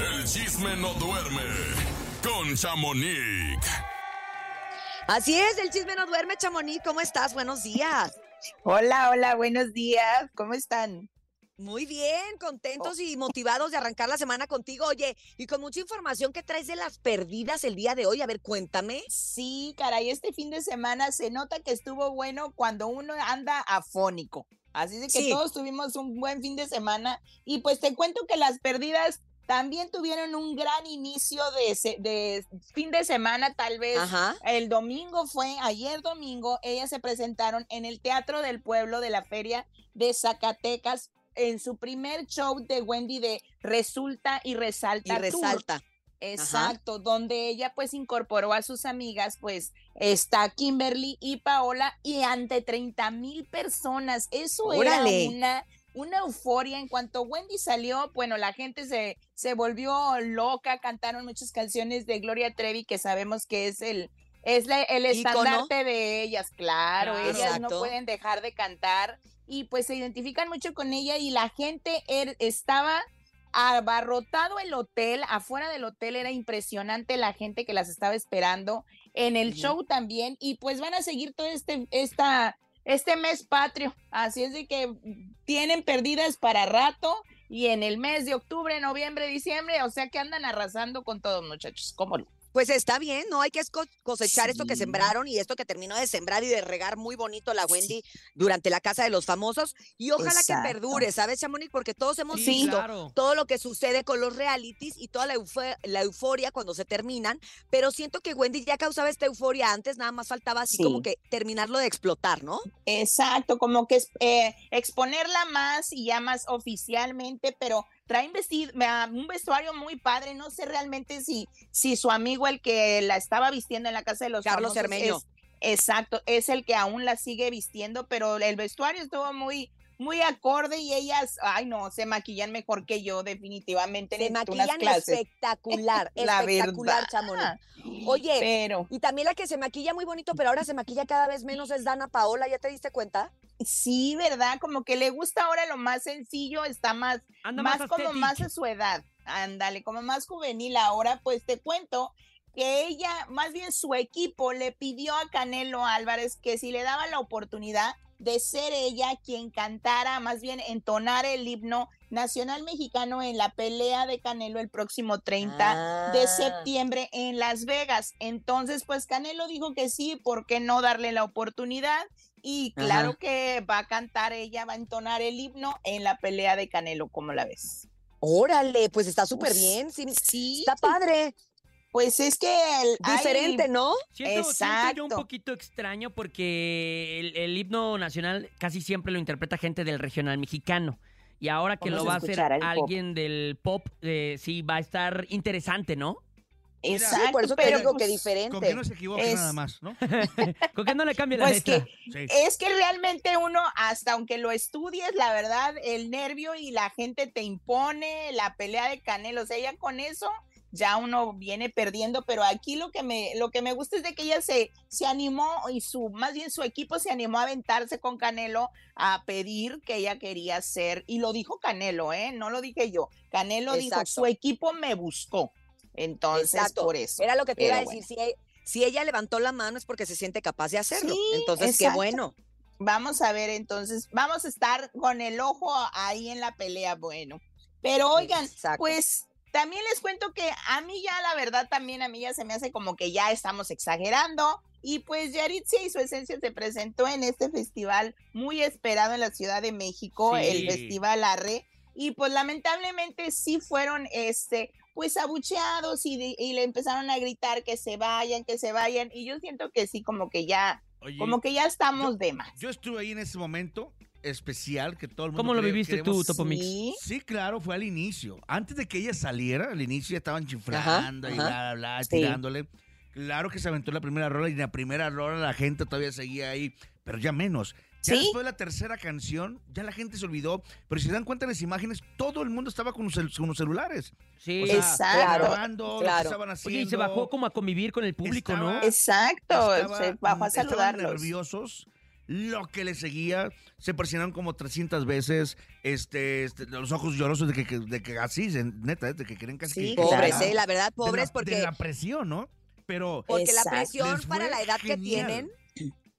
El chisme no duerme con Chamonix. Así es, el chisme no duerme, Chamonix. ¿Cómo estás? Buenos días. Hola, hola, buenos días. ¿Cómo están? Muy bien, contentos y motivados de arrancar la semana contigo. Oye, y con mucha información que traes de las perdidas el día de hoy. A ver, cuéntame. Sí, caray, este fin de semana se nota que estuvo bueno cuando uno anda afónico. Así de que Sí. todos tuvimos un buen fin de semana. Y pues te cuento que las perdidas también tuvieron un gran inicio de, fin de semana, tal vez. Ajá. El domingo fue, ayer domingo, ellas se presentaron en el Teatro del Pueblo de la Feria de Zacatecas en su primer show de Wendy de Resulta y Resalta. Y Tour. resalta. Exacto, donde ella pues incorporó a sus amigas, pues está Kimberly y Paola y ante 30 mil personas. Eso Órale. era una, una euforia. En cuanto Wendy salió, bueno, la gente se, se volvió loca, cantaron muchas canciones de Gloria Trevi, que sabemos que es el, es la- el estandarte de ellas, claro, Claro. ellas no pueden dejar de cantar y pues se identifican mucho con ella y la gente er- estaba abarrotado el hotel, afuera del hotel era impresionante la gente que las estaba esperando, en el show también, y pues van a seguir todo este, esta, este mes patrio, así es de que tienen perdidas para rato, y en el mes de octubre, noviembre, diciembre, o sea que andan arrasando con todos muchachos, ¿cómo no? Pues está bien, ¿no? Hay que cosechar esto que sembraron y esto que terminó de sembrar y de regar muy bonito la Wendy durante la Casa de los Famosos. Y ojalá Exacto. que perdure, ¿sabes, Chamonix? Porque todos hemos Sí. visto claro. todo lo que sucede con los realities y toda la, eufo- la euforia cuando se terminan, pero siento que Wendy ya causaba esta euforia antes, nada más faltaba así Sí. como que terminarlo de explotar, ¿no? Exacto, como que eh, exponerla más y ya más oficialmente, pero traen vestido, un vestuario muy padre. No sé realmente si, si su amigo, el que la estaba vistiendo en la casa de los Carlos es- exacto, es el que aún la sigue vistiendo, pero el vestuario estuvo muy, muy acorde y ellas, ay no, se maquillan mejor que yo, definitivamente. Se unas maquillan clases. espectacular, La espectacular, verdad. Chamonix. Oye, Pero y también la que se maquilla muy bonito, pero ahora se maquilla cada vez menos es Dana Paola, ¿ya te diste cuenta? sí, ¿verdad? Como que le gusta ahora lo más sencillo, está más Anda más, más, como más a su edad, ándale, como más juvenil ahora, pues te cuento que ella, más bien su equipo, le pidió a Canelo Álvarez que si le daba la oportunidad de ser ella quien cantara, más bien entonar el himno nacional mexicano en la pelea de Canelo el próximo 30 de Ah. septiembre en Las Vegas. Entonces, pues Canelo dijo que sí, ¿por qué no darle la oportunidad? Y claro Ajá. que va a cantar ella, va a entonar el himno en la pelea de Canelo, ¿cómo la ves? Órale, pues está súper bien, sí, Sí, está padre, pues es que el- hay- diferente, ¿no? Siento, siento yo un Exacto. poquito extraño porque el, el himno nacional casi siempre lo interpreta gente del regional mexicano. Y ahora que Vamos lo va a hacer pop. alguien del pop, eh, sí, va a estar interesante, ¿no? Exacto, Sí, por eso te pero digo que pues, diferente. Con que no se equivoque Es- nada más, ¿no? ¿Con qué no le cambia la Pues letra? que Sí. es que realmente uno, hasta aunque lo estudies, la verdad, el nervio y la gente te impone la pelea de Canelo, o sea, ya con eso ya uno viene perdiendo, pero aquí lo que me, lo que me gusta es de que ella se, se animó y su, más bien su equipo se animó a aventarse con Canelo a pedir que ella quería ser, y lo dijo Canelo, ¿eh? No lo dije yo, Canelo dijo, su equipo me buscó, entonces Exacto. por eso. Era lo que te iba a decir, si, e- si ella levantó la mano es porque se siente capaz de hacerlo. Sí, Entonces, qué bueno. Vamos a ver, entonces, vamos a estar con el ojo ahí en la pelea, bueno. Pero oigan, Exacto. pues también les cuento que a mí ya la verdad también a mí ya se me hace como que ya estamos exagerando y pues Yaritza y su esencia se presentó en este festival muy esperado en la Ciudad de México, Sí. el Festival Arre y pues lamentablemente sí fueron este pues abucheados y, de- y le empezaron a gritar que se vayan, que se vayan y yo siento que sí como que ya Oye, como que ya estamos yo- de más. yo estuve ahí en ese momento especial que todo el mundo ¿Cómo lo cree- viviste tú, queremos- Topo Mix? Sí. Sí, claro, fue al inicio. Antes de que ella saliera, al inicio ya estaban chiflando y ajá. bla, bla, bla, Sí. tirándole. Claro que se aventó la primera rola y en la primera rola la gente todavía seguía ahí, pero ya menos. Ya Sí. después de la tercera canción, ya la gente se olvidó. Pero si se dan cuenta en las imágenes, todo el mundo estaba con los, cel- con los celulares. Sí. O sea, Exacto. grabando lo que claro. estaban haciendo. Oye, y se bajó como a convivir con el público, ¿no? Estaba- Exacto, Estaba- se bajó a estaban saludarlos. nerviosos. Lo que le seguía. Se presionaron como 300 veces, este, este, los ojos llorosos de que, que- de que así, de- neta, de que quieren casi Sí, que- Pobres, Claro. eh, la verdad, de pobres, la- porque, De la presión, ¿no? Pero porque la presión para la edad que tienen,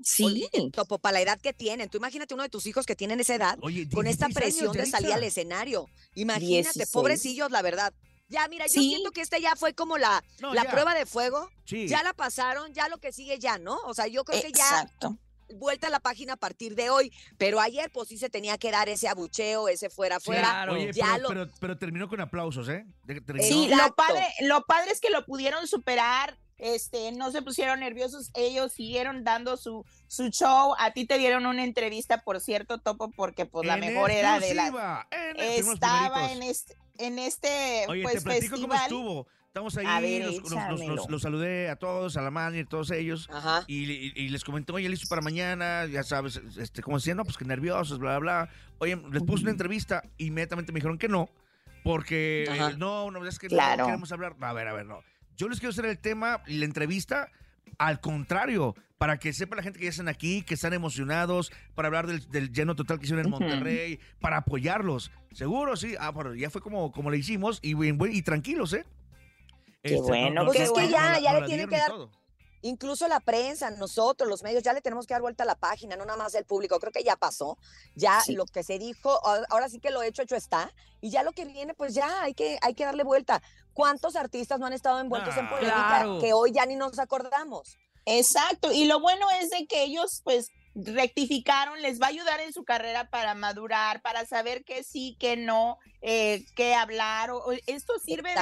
Sí. Oye, Topo, para la edad que tienen. Tú imagínate uno de tus hijos que tienen esa edad Oye, con esta 16 presión de salir al escenario. Imagínate, 16. pobrecillos, la verdad. Ya, mira, yo siento que esta ya fue como la, No, la ya. prueba de fuego. Sí. Ya la pasaron, ya lo que sigue ya, ¿no? O sea, yo creo que ya Exacto. Vuelta a la página a partir de hoy. Pero ayer, pues sí se tenía que dar ese abucheo, ese fuera, fuera. Claro. Oye, ya pero, lo- pero, pero terminó con aplausos, ¿eh? Terminó- Sí, lo padre, lo padre es que lo pudieron superar, este, no se pusieron nerviosos, ellos siguieron dando su, su show. A ti te dieron una entrevista, por cierto, Topo, porque pues la En mejor era de la en- estaba en este, en este Oye, pues te platico cómo festival. estuvo. Estamos ahí, ver, los, los- los- échamelo. los- los saludé a todos, a la manager, todos ellos. Ajá. Y, y- y les comenté, oye, listo para mañana, ya sabes, este, como decían, no, pues que nerviosos, bla, bla, bla. Oye, les puse una entrevista, inmediatamente me dijeron que no, porque eh, no, no, es que Claro. no queremos hablar. A ver, a ver, no. Yo les quiero hacer el tema y la entrevista al contrario, para que sepa la gente que ya están aquí, que están emocionados, para hablar del, del lleno total que hicieron en. Monterrey, para apoyarlos. Seguro, sí. Ah, bueno, ya fue como, como le hicimos y, buen- y tranquilos, ¿eh? Qué bueno, Pues qué es que ya, la- ya le tienen que dar. Incluso la prensa, nosotros, los medios, ya le tenemos que dar vuelta a la página, no nada más el público. Creo que ya pasó. Ya Sí. lo que se dijo, ahora sí que lo hecho, hecho está. Y ya lo que viene, pues ya hay que, hay que darle vuelta. ¿Cuántos artistas no han estado envueltos en Ah, polémica claro. que hoy ya ni nos acordamos? Exacto, y lo bueno es de que ellos pues rectificaron, les va a ayudar en su carrera para madurar, para saber qué sí, qué no, eh, qué hablar. o- esto sirve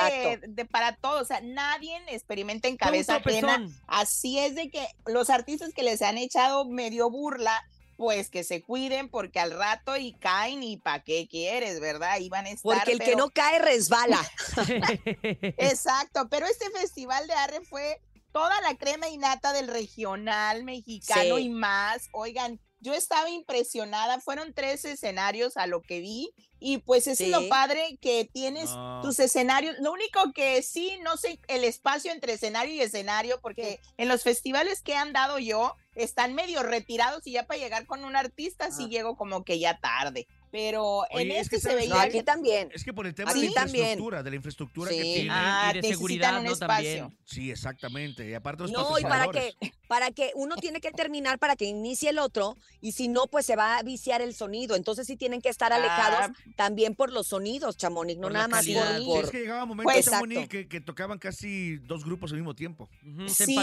de, para todo, o sea, nadie experimenta en cabeza ajena. Así es de que los artistas que les han echado medio burla, pues que se cuiden porque al rato y caen y pa' qué quieres, ¿verdad? A estar. Porque el que no cae resbala. Exacto, pero este festival de Arre fue toda la crema y nata del regional mexicano Sí. y más. Oigan, yo estaba impresionada, fueron tres escenarios a lo que vi y pues es lo Sí. padre que tienes No. tus escenarios. Lo único que sí, no sé, el espacio entre escenario y escenario, porque en los festivales que han dado yo, están medio retirados y ya para llegar con un artista sí Ajá. llego como que ya tarde. Pero en Oye, es que este se ¿sabes veía No, aquí también. Es que por el tema Aquí de la también. infraestructura, de la infraestructura que Sí. tiene. Ah, y de necesitan seguridad, un ¿no? espacio. También. Sí, exactamente. Y aparte los No, y para que. Para que uno tiene que terminar para que inicie el otro, y si no, pues se va a viciar el sonido. Entonces sí tienen que estar alejados Ah, también por los sonidos, Chamonix, no por nada más calidad. por, Sí, por- es que llegaba momentos, Pues, Chamonix, que, que tocaban casi dos grupos al mismo tiempo. Se Sí,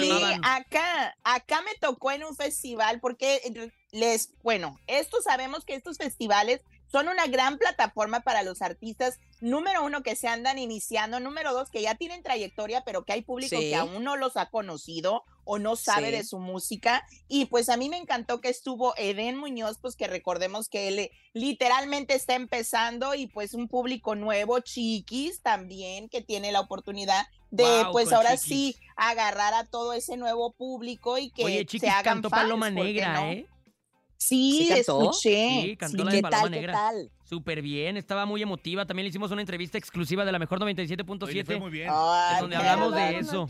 acá, acá me tocó en un festival porque les, bueno, esto sabemos que estos festivales son una gran plataforma para los artistas, número uno, que se andan iniciando, número dos, que ya tienen trayectoria, pero que hay público Sí. que aún no los ha conocido o no sabe Sí. de su música. Y pues a mí me encantó que estuvo Eden Muñoz, pues que recordemos que él eh, literalmente está empezando y pues un público nuevo, chiquis también, que tiene la oportunidad de pues ahora Chiquis. sí agarrar a todo ese nuevo público y que Oye, Chiquis se hagan cantó fans, Paloma ¿por qué Negra, no? ¿eh? Sí, ¿Sí escuché. Sí, cantó sí. la de ¿Qué Paloma tal, qué Negra. tal? Súper bien, estaba muy emotiva. También le hicimos una entrevista exclusiva de la mejor Oye, le fue 97.7. muy bien. Es donde hablamos de eso.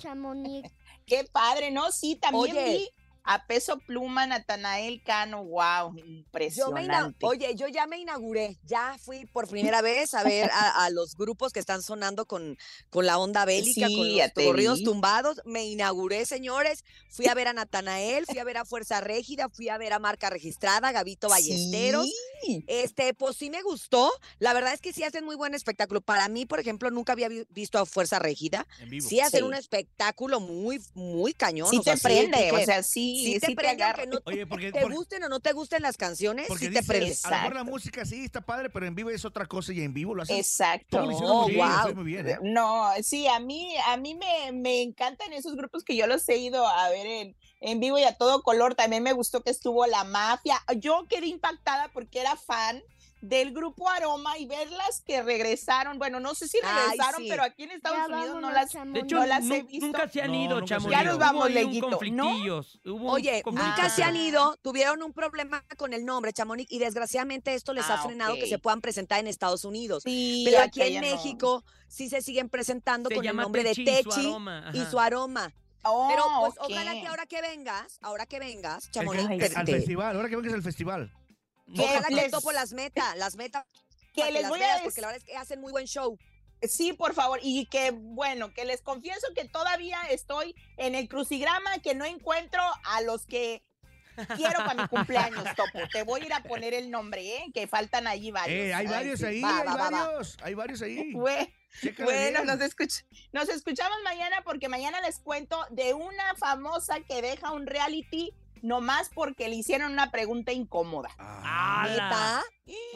Qué padre, ¿no? Sí, también Oye. vi a Peso Pluma, Natanael Cano, wow, Yo me impresionante. Oye, yo ya me inauguré, ya fui por primera vez a ver a, a los grupos que están sonando con, con la onda bélica, Sí, con los corridos vi. tumbados. Me inauguré, señores. Fui a ver a Natanael, fui a ver a Fuerza Régida, fui a ver a Marca Registrada, Gavito Ballesteros. Sí. Este, pues sí me gustó. La verdad es que sí hacen muy buen espectáculo. Para mí, por ejemplo, nunca había vi- visto a Fuerza Régida. En vivo. Sí hacen Sí. un espectáculo muy, muy cañón. Sí o sea, te prende, o sea, sí, sí sí, te te prende, agarra. no Oye, porque, te porque, gusten o no te gusten las canciones, porque sí te dices, prende. a lo mejor la Exacto. música sí está padre, pero en vivo es otra cosa y en vivo lo hacen. Exacto. todo lo hicieron Oh, muy bien, wow. fue muy bien, ¿eh? No, sí, a mí, a mí me, me encantan esos grupos que yo los he ido a ver en, en vivo y a todo color. También me gustó que estuvo la mafia. Yo quedé impactada porque era fan del grupo Aroma y verlas que regresaron. Bueno, no sé si Ay, regresaron, sí. pero aquí en Estados Unidos no las. De hecho, No las he visto. nunca se han No, ido, se chamo. Ya nos vamos, Leguito, ¿no? Oye, nunca se han ido, tuvieron un problema con el nombre, Chamonix, y desgraciadamente esto les ha Ah, frenado que se puedan presentar en Estados Unidos. Sí, Pero aquí en no. México sí se siguen presentando Se con el nombre de Techi y su Techi aroma, y ajá. su aroma. Oh, Pero pues ojalá que ahora que vengas, ahora que vengas, Chamonix, al te- festival, ahora que vengas al festival. Que ojalá que les- topo las metas, las metas. que les las voy veas, a decir. porque la verdad es que hacen muy buen show. Sí, por favor. Y que, bueno, que les confieso que todavía estoy en el crucigrama, que no encuentro a los que quiero para mi cumpleaños, Topo. Te voy a ir a poner el nombre, ¿eh? Que faltan allí varios. Eh, hay Ay, varios ahí, Va, hay va, va, va. varios, hay varios ahí. Chécale Bueno, bien. nos, escuch- nos escuchamos mañana porque mañana les cuento de una famosa que deja un reality nomás porque le hicieron una pregunta incómoda. Ah.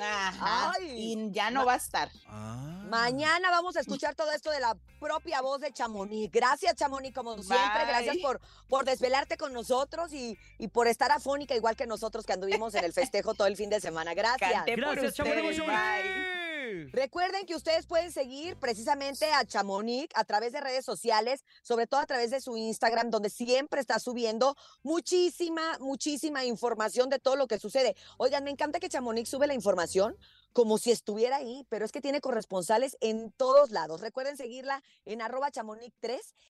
Ajá. Ay. y ya no va a estar. ah. Mañana vamos a escuchar todo esto de la propia voz de Chamonix. Gracias, Chamonix, como siempre. Bye. Gracias por, por desvelarte con nosotros y, y por estar afónica, igual que nosotros que anduvimos en el festejo todo el fin de semana. Gracias. Canté por Gracias, Chamonix. Recuerden que ustedes pueden seguir precisamente a Chamonix a través de redes sociales, sobre todo a través de su Instagram, donde siempre está subiendo muchísima, muchísima información de todo lo que sucede. Oigan, me encanta que Chamonix sube la información como si estuviera ahí, pero es que tiene corresponsales en todos lados. Recuerden seguirla en arroba chamonix3